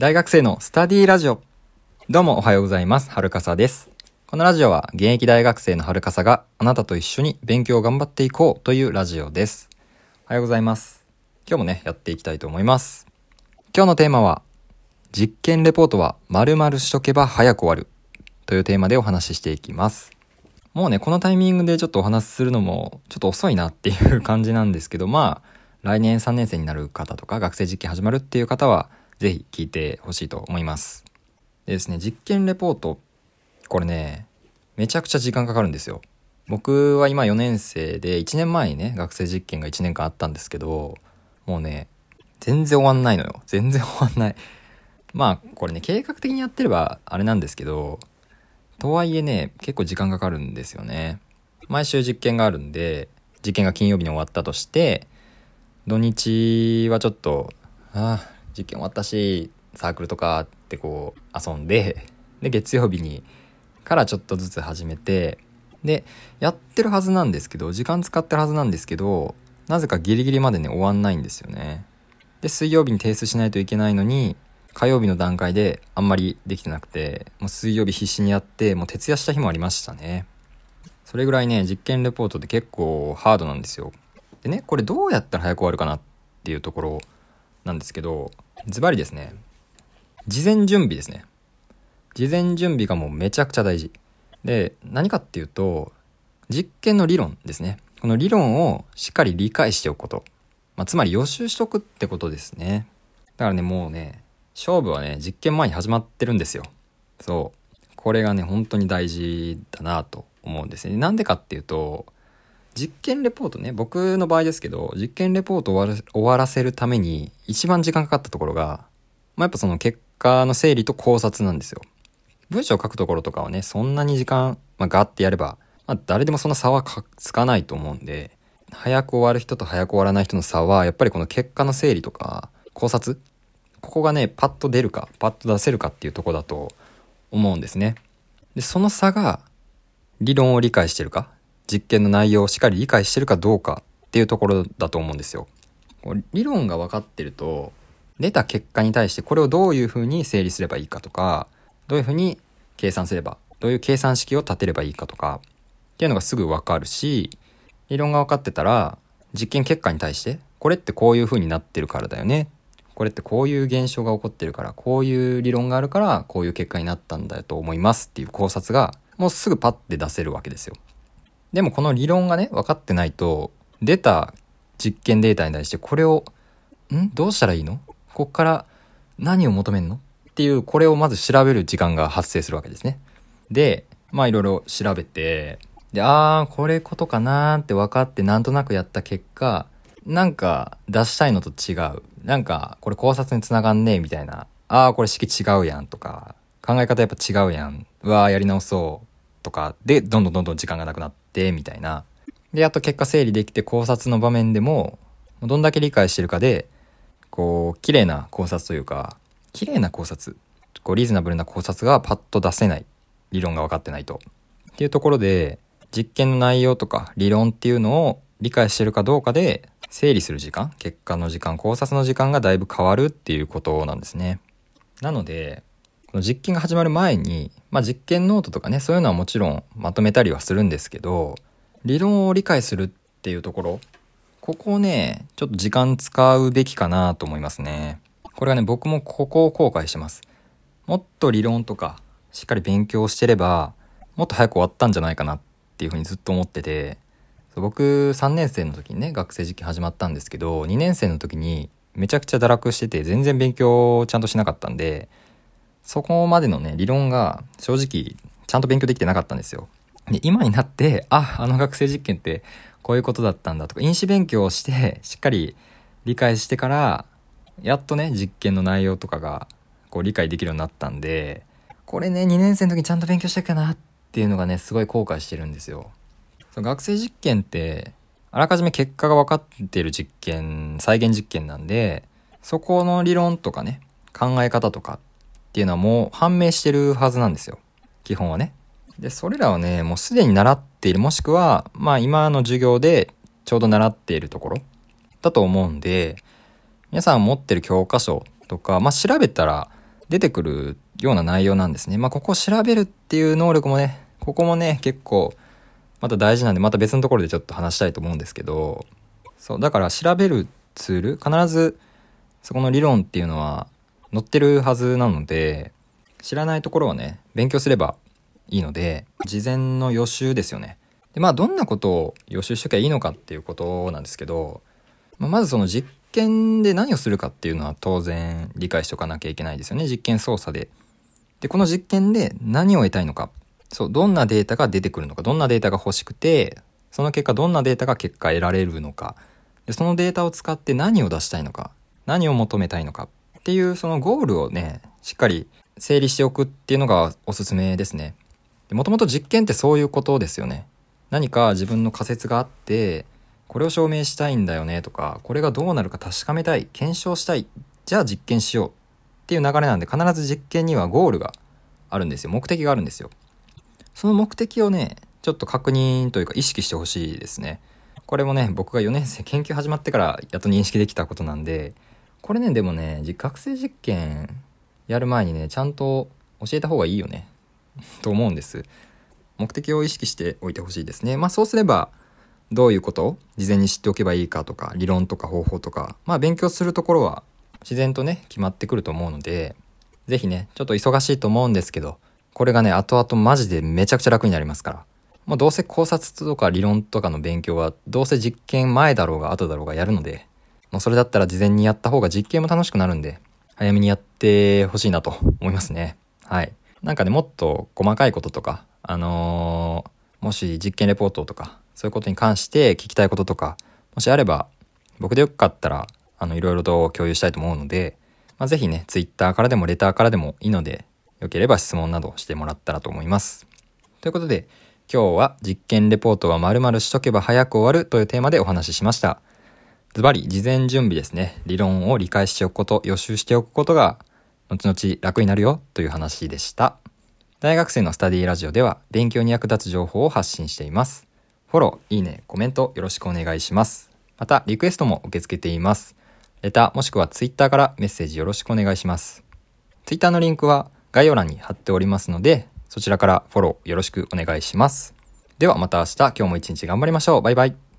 大学生のスタディラジオ。どうもおはようございます。はるかさです。このラジオは現役大学生のはるかさがあなたと一緒に勉強を頑張っていこうというラジオです。おはようございます。今日もね、やっていきたいと思います。今日のテーマは、実験レポートは〇〇しとけば早く終わるというテーマでお話ししていきます。もうね、このタイミングでちょっとお話しするのもちょっと遅いなっていう感じなんですけど、まあ、来年3年生になる方とか学生実験始まるっていう方は、ぜひ聞いてほしいと思います。でですね、実験レポート、これね、めちゃくちゃ時間かかるんですよ。僕は今4年生で1年前にね、学生実験が1年間あったんですけど、もうね、全然終わんないのよ。全然終わんない。まあ、これね、計画的にやってればあれなんですけど、とはいえね、結構時間かかるんですよね。毎週実験があるんで、実験が金曜日に終わったとして、土日はちょっと、ああ、実験終わったし、サークルとかってこう遊んで、で、月曜日にからちょっとずつ始めて、で、やってるはずなんですけど、時間使ってるはずなんですけど、なぜかギリギリまでね、終わんないんですよね。で、水曜日に提出しないといけないのに、火曜日の段階であんまりできてなくて、もう水曜日必死にやって、もう徹夜した日もありましたね。それぐらいね、実験レポートって結構ハードなんですよ。でね、これどうやったら早く終わるかなっていうところなんですけど、ズバリですね、事前準備ですね。事前準備がもうめちゃくちゃ大事。で、何かっていうと、実験の理論ですね。この理論をしっかり理解しておくこと。まあ、つまり予習しとくってことですね。だからね、もうね、勝負はね、実験前に始まってるんですよ。そう。これがね、本当に大事だなと思うんですね。なんでかっていうと、実験レポートね、僕の場合ですけど、実験レポートを終わら終わらせるために一番時間かかったところが、まあ、やっぱその結果の整理と考察なんですよ。文章を書くところとかはね、そんなに時間、まあ、ガーってやれば、まあ、誰でもそんな差はつかないと思うんで、早く終わる人と早く終わらない人の差は、やっぱりこの結果の整理とか考察ここがね、パッと出るか、パッと出せるかっていうとこだと思うんですね。で、その差が、理論を理解してるか、実験の内容をしっかり理解してるかどうかっていうところだと思うんですよ。理論が分かってると、出た結果に対してこれをどういうふうに整理すればいいかとか、どういうふうに計算すれば、どういう計算式を立てればいいかとか、っていうのがすぐ分かるし、理論が分かってたら、実験結果に対して、これってこういうふうになってるからだよね。これってこういう現象が起こってるから、こういう理論があるから、こういう結果になったんだと思いますっていう考察が、もうすぐパッて出せるわけですよ。でもこの理論がね、分かってないと、出た実験データに対してこれを、ん？どうしたらいいの？こっから何を求めんの？っていう、これをまず調べる時間が発生するわけですね。で、まあいろいろ調べて、で、あー、これことかなーって分かってなんとなくやった結果、なんか出したいのと違う。なんか、これ考察につながんねえみたいな。あー、これ式違うやんとか、考え方やっぱ違うやん。うわー、やり直そう。とか、で、どんどんどんどん時間がなくなってて、みたいな。で、やっと結果整理できて考察の場面でも、どんだけ理解してるかで、こう、綺麗な考察というか、綺麗な考察。こう、リーズナブルな考察がパッと出せない。理論が分かってないと。っていうところで、実験の内容とか理論っていうのを理解してるかどうかで、整理する時間、結果の時間、考察の時間がだいぶ変わるっていうことなんですね。なので、この実験が始まる前に、まあ実験ノートとかね、そういうのはもちろんまとめたりはするんですけど、理論を理解するっていうところ、ここをね、ちょっと時間使うべきかなと思いますね。これはね、僕もここを後悔してます。もっと理論とか、しっかり勉強してれば、もっと早く終わったんじゃないかなっていうふうにずっと思ってて、僕3年生の時にね、学生実験始まったんですけど、2年生の時にめちゃくちゃ堕落してて、全然勉強ちゃんとしなかったんで、そこまでのね、理論が正直ちゃんと勉強できてなかったんですよ。で、今になって、あ、あの学生実験ってこういうことだったんだとか、因子勉強をして、しっかり理解してから、やっとね、実験の内容とかがこう理解できるようになったんで、これね、2年生の時にちゃんと勉強したかなっていうのがね、すごい後悔してるんですよ。その学生実験って、あらかじめ結果が分かってる実験、再現実験なんで、そこの理論とかね、考え方とかっっていうのはもう判明してるはずなんですよ。基本はね。で、それらはね、もうすでに習っている、もしくは、まあ今の授業でちょうど習っているところだと思うんで、皆さん持ってる教科書とか、まあ調べたら出てくるような内容なんですね。まあ、ここを調べるっていう能力もね、ここもね、結構、また大事なんで、また別のところでちょっと話したいと思うんですけど、そう、だから調べるツール、必ずそこの理論っていうのは載ってるはずなので、知らないところはね、勉強すればいいので、事前の予習ですよね。で、まあ、どんなことを予習しときゃいいのかっていうことなんですけど、まあ、まずその実験で何をするかっていうのは当然理解しておかなきゃいけないですよね。実験操作で。で、この実験で何を得たいのか。そう、どんなデータが出てくるのか、どんなデータが欲しくて、その結果どんなデータが結果得られるのか。そのデータを使って何を出したいのか。何を求めたいのか。っていうそのゴールをね、しっかり整理しておくっていうのがおすすめですね。もともと実験ってそういうことですよね。何か自分の仮説があって、これを証明したいんだよねとか、これがどうなるか確かめたい、検証したい、じゃあ実験しようっていう流れなんで必ず実験にはゴールがあるんですよ。目的があるんですよ。その目的をね、ちょっと確認というか意識してほしいですね。これもね、僕が4年生研究始まってからやっと認識できたことなんで、これね、でもね、学生実験やる前にね、ちゃんと教えた方がいいよね。と思うんです。目的を意識しておいてほしいですね。まあそうすれば、どういうこと？を事前に知っておけばいいかとか、理論とか方法とか、まあ勉強するところは自然とね、決まってくると思うので、是非ね、ちょっと忙しいと思うんですけど、これがね、後々マジでめちゃくちゃ楽になりますから。もうどうせ考察とか理論とかの勉強は、どうせ実験前だろうが後だろうがやるので、もうそれだったら事前にやった方が実験も楽しくなるんで、早めにやってほしいなと思いますね。はい。なんかね、もっと細かいこととか、あのー、もし実験レポートとか、そういうことに関して聞きたいこととか、もしあれば、僕でよかったら、あの、いろいろと共有したいと思うので、まあ、ぜひね、ツイッターからでもレターからでもいいので、よければ質問などしてもらったらと思います。ということで、今日は実験レポートは〇〇しとけば早く終わるというテーマでお話ししました。ズバリ、事前準備ですね。理論を理解しておくこと、予習しておくことが、後々楽になるよという話でした。大学生のスタディラジオでは、勉強に役立つ情報を発信しています。フォロー、いいね、コメントよろしくお願いします。また、リクエストも受け付けています。レターもしくはツイッターからメッセージよろしくお願いします。ツイッターのリンクは概要欄に貼っておりますので、そちらからフォローよろしくお願いします。ではまた明日、今日も一日頑張りましょう。バイバイ。